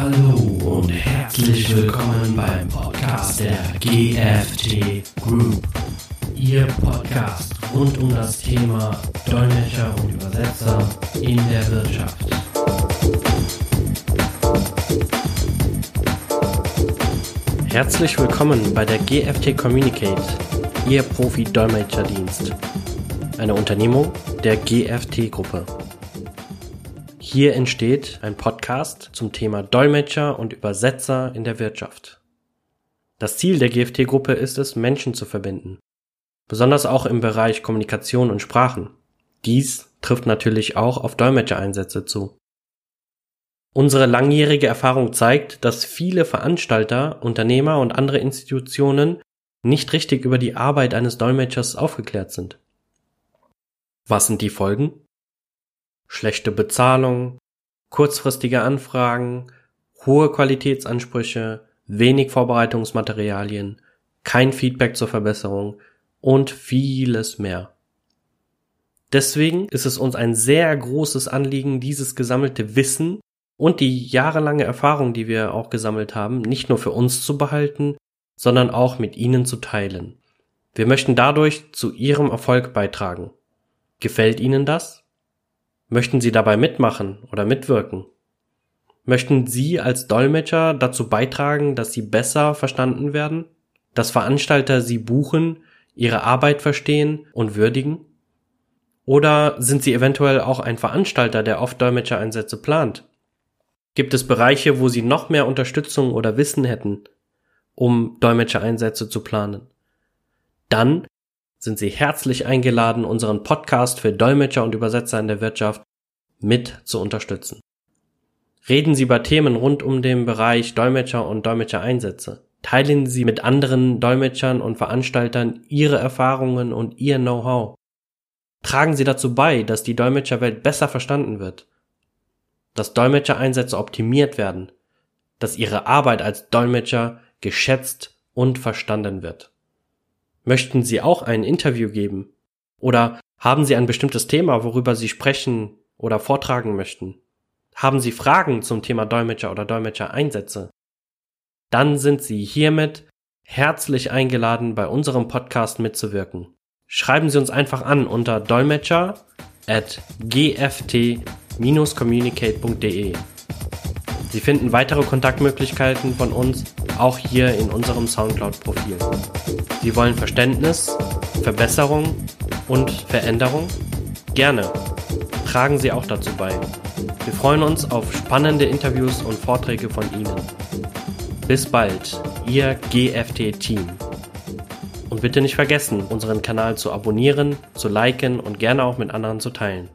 Hallo und herzlich willkommen beim Podcast der GFT Group. Ihr Podcast rund um das Thema Dolmetscher und Übersetzer in der Wirtschaft. Herzlich willkommen bei der GFT Communicate, Ihr Profi-Dolmetscherdienst. Eine Unternehmung der GFT-Gruppe. Hier entsteht ein Podcast zum Thema Dolmetscher und Übersetzer in der Wirtschaft. Das Ziel der GFT-Gruppe ist es, Menschen zu verbinden. Besonders auch im Bereich Kommunikation und Sprachen. Dies trifft natürlich auch auf Dolmetschereinsätze zu. Unsere langjährige Erfahrung zeigt, dass viele Veranstalter, Unternehmer und andere Institutionen nicht richtig über die Arbeit eines Dolmetschers aufgeklärt sind. Was sind die Folgen? Schlechte Bezahlung, kurzfristige Anfragen, hohe Qualitätsansprüche, wenig Vorbereitungsmaterialien, kein Feedback zur Verbesserung und vieles mehr. Deswegen ist es uns ein sehr großes Anliegen, dieses gesammelte Wissen und die jahrelange Erfahrung, die wir auch gesammelt haben, nicht nur für uns zu behalten, sondern auch mit Ihnen zu teilen. Wir möchten dadurch zu Ihrem Erfolg beitragen. Gefällt Ihnen das? Möchten Sie dabei mitmachen oder mitwirken? Möchten Sie als Dolmetscher dazu beitragen, dass Sie besser verstanden werden? Dass Veranstalter Sie buchen, Ihre Arbeit verstehen und würdigen? Oder sind Sie eventuell auch ein Veranstalter, der oft Dolmetschereinsätze plant? Gibt es Bereiche, wo Sie noch mehr Unterstützung oder Wissen hätten, um Dolmetschereinsätze zu planen? Dann sind Sie herzlich eingeladen, unseren Podcast für Dolmetscher und Übersetzer in der Wirtschaft mit zu unterstützen. Reden Sie über Themen rund um den Bereich Dolmetscher und Dolmetschereinsätze. Teilen Sie mit anderen Dolmetschern und Veranstaltern Ihre Erfahrungen und Ihr Know-how. Tragen Sie dazu bei, dass die Dolmetscherwelt besser verstanden wird, dass Dolmetschereinsätze optimiert werden, dass Ihre Arbeit als Dolmetscher geschätzt und verstanden wird. Möchten Sie auch ein Interview geben? Oder haben Sie ein bestimmtes Thema, worüber Sie sprechen oder vortragen möchten? Haben Sie Fragen zum Thema Dolmetscher oder Dolmetscher-Einsätze? Dann sind Sie hiermit herzlich eingeladen, bei unserem Podcast mitzuwirken. Schreiben Sie uns einfach an unter dolmetscher at gft-communicate.de. Sie finden weitere Kontaktmöglichkeiten von uns auch hier in unserem Soundcloud-Profil. Sie wollen Verständnis, Verbesserung und Veränderung? Gerne. Tragen Sie auch dazu bei. Wir freuen uns auf spannende Interviews und Vorträge von Ihnen. Bis bald, Ihr GFT-Team. Und bitte nicht vergessen, unseren Kanal zu abonnieren, zu liken und gerne auch mit anderen zu teilen.